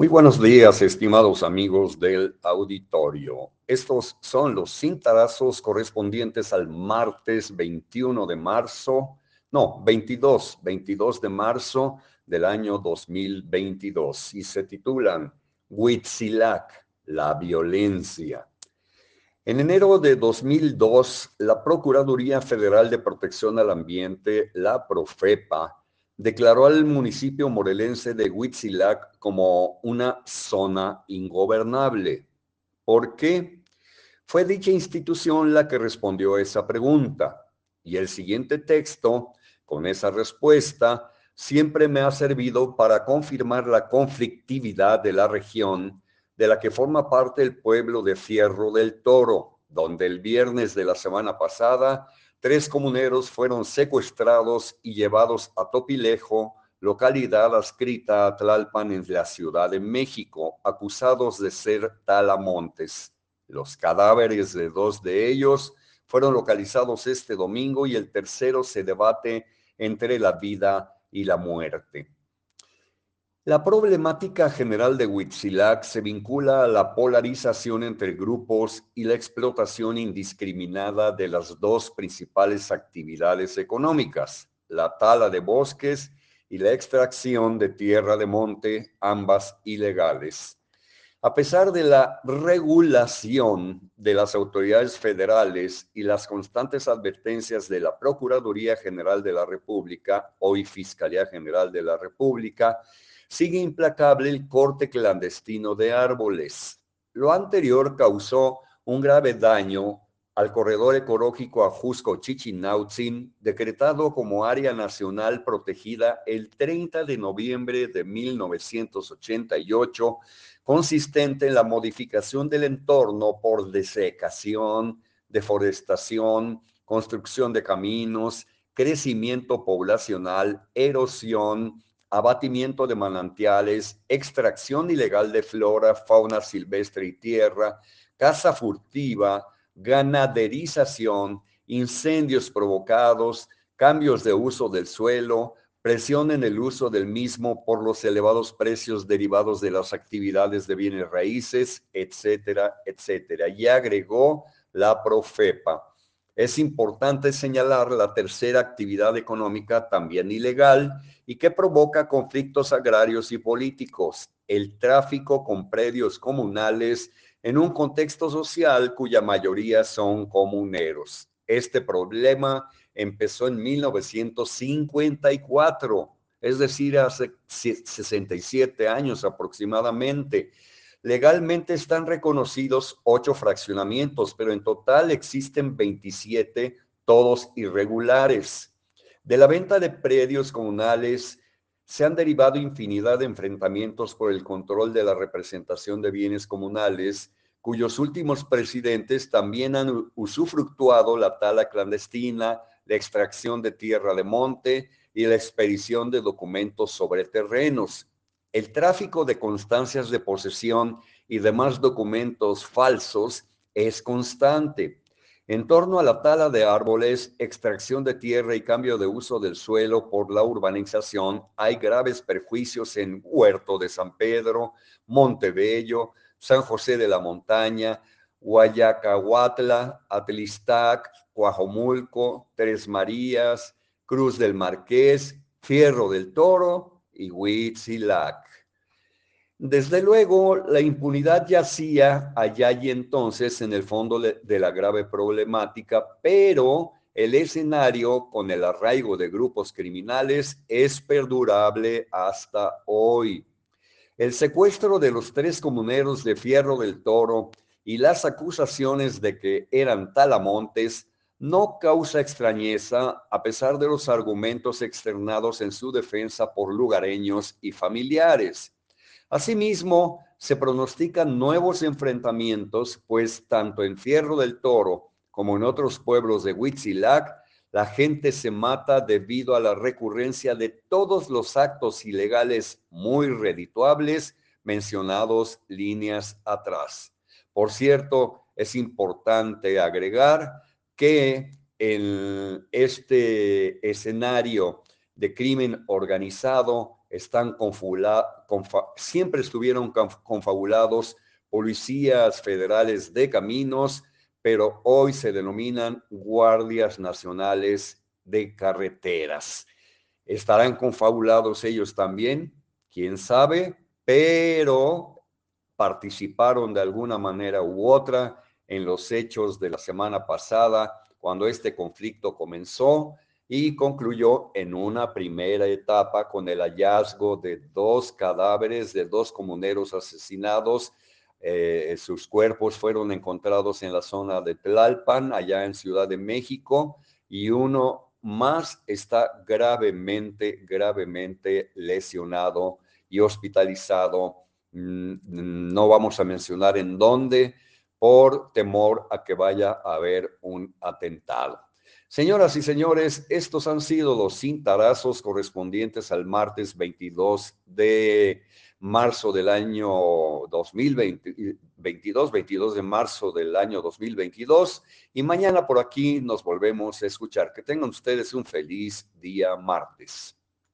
Muy buenos días, estimados amigos del auditorio. Estos son los cintarazos correspondientes al martes 21 de marzo, no, 22, 22 de marzo del año 2022 y se titulan Huitzilac, la violencia. En enero de 2002, la Procuraduría Federal de Protección al Ambiente, la Profepa, declaró al municipio morelense de Huitzilac como una zona ingobernable. ¿Por qué? Fue dicha institución la que respondió a esa pregunta. Y el siguiente texto, con esa respuesta, siempre me ha servido para confirmar la conflictividad de la región de la que forma parte el pueblo de Fierro del Toro, donde el viernes de la semana pasada tres comuneros fueron secuestrados y llevados a Topilejo, localidad adscrita a Tlalpan en la Ciudad de México, acusados de ser talamontes. Los cadáveres de dos de ellos fueron localizados este domingo y el tercero se debate entre la vida y la muerte. La problemática general de Huitzilac se vincula a la polarización entre grupos y la explotación indiscriminada de las dos principales actividades económicas, la tala de bosques y la extracción de tierra de monte, ambas ilegales. A pesar de la regulación de las autoridades federales y las constantes advertencias de la Procuraduría General de la República, hoy Fiscalía General de la República, sigue implacable el corte clandestino de árboles. Lo anterior causó un grave daño al corredor ecológico Ajusco-Chichinautzin, decretado como área nacional protegida el 30 de noviembre de 1988, consistente en la modificación del entorno por desecación, deforestación, construcción de caminos, crecimiento poblacional, erosión, abatimiento de manantiales, extracción ilegal de flora, fauna silvestre y tierra, caza furtiva, ganaderización, incendios provocados, cambios de uso del suelo, presión en el uso del mismo por los elevados precios derivados de las actividades de bienes raíces, etcétera, etcétera. Y agregó la Profepa. Es importante señalar la tercera actividad económica también ilegal y que provoca conflictos agrarios y políticos, el tráfico con predios comunales en un contexto social cuya mayoría son comuneros. Este problema empezó en 1954, es decir, hace 67 años aproximadamente, Legalmente están reconocidos ocho fraccionamientos, pero en total existen 27, todos irregulares. De la venta de predios comunales se han derivado infinidad de enfrentamientos por el control de la representación de bienes comunales, cuyos últimos presidentes también han usufructuado la tala clandestina, la extracción de tierra de monte y la expedición de documentos sobre terrenos. El tráfico de constancias de posesión y demás documentos falsos es constante. En torno a la tala de árboles, extracción de tierra y cambio de uso del suelo por la urbanización, hay graves perjuicios en Huerto de San Pedro, Montebello, San José de la Montaña, Guayacahuatla, Atlistac, Cuajomulco, Tres Marías, Cruz del Marqués, Fierro del Toro y Huitzilac. Desde luego, la impunidad yacía allá y entonces en el fondo de la grave problemática, pero el escenario con el arraigo de grupos criminales es perdurable hasta hoy. El secuestro de los tres comuneros de Fierro del Toro y las acusaciones de que eran talamontes no causa extrañeza a pesar de los argumentos externados en su defensa por lugareños y familiares. Asimismo, se pronostican nuevos enfrentamientos, pues tanto en Fierro del Toro como en otros pueblos de Huitzilac, la gente se mata debido a la recurrencia de todos los actos ilegales muy redituables mencionados líneas atrás. Por cierto, es importante agregar que en este escenario de crimen organizado están siempre estuvieron confabulados policías federales de caminos, pero hoy se denominan guardias nacionales de carreteras. ¿Estarán confabulados ellos también? ¿Quién sabe? Pero participaron de alguna manera u otra en los hechos de la semana pasada, cuando este conflicto comenzó y concluyó en una primera etapa con el hallazgo de dos cadáveres de dos comuneros asesinados. Eh, sus cuerpos fueron encontrados en la zona de Tlalpan, allá en Ciudad de México, y uno más está gravemente, gravemente lesionado y hospitalizado. Mm, no vamos a mencionar en dónde por temor a que vaya a haber un atentado. Señoras y señores, estos han sido los cintarazos correspondientes al martes 22 de marzo del año 2022, 22 de marzo del año 2022. Y mañana por aquí nos volvemos a escuchar. Que tengan ustedes un feliz día martes.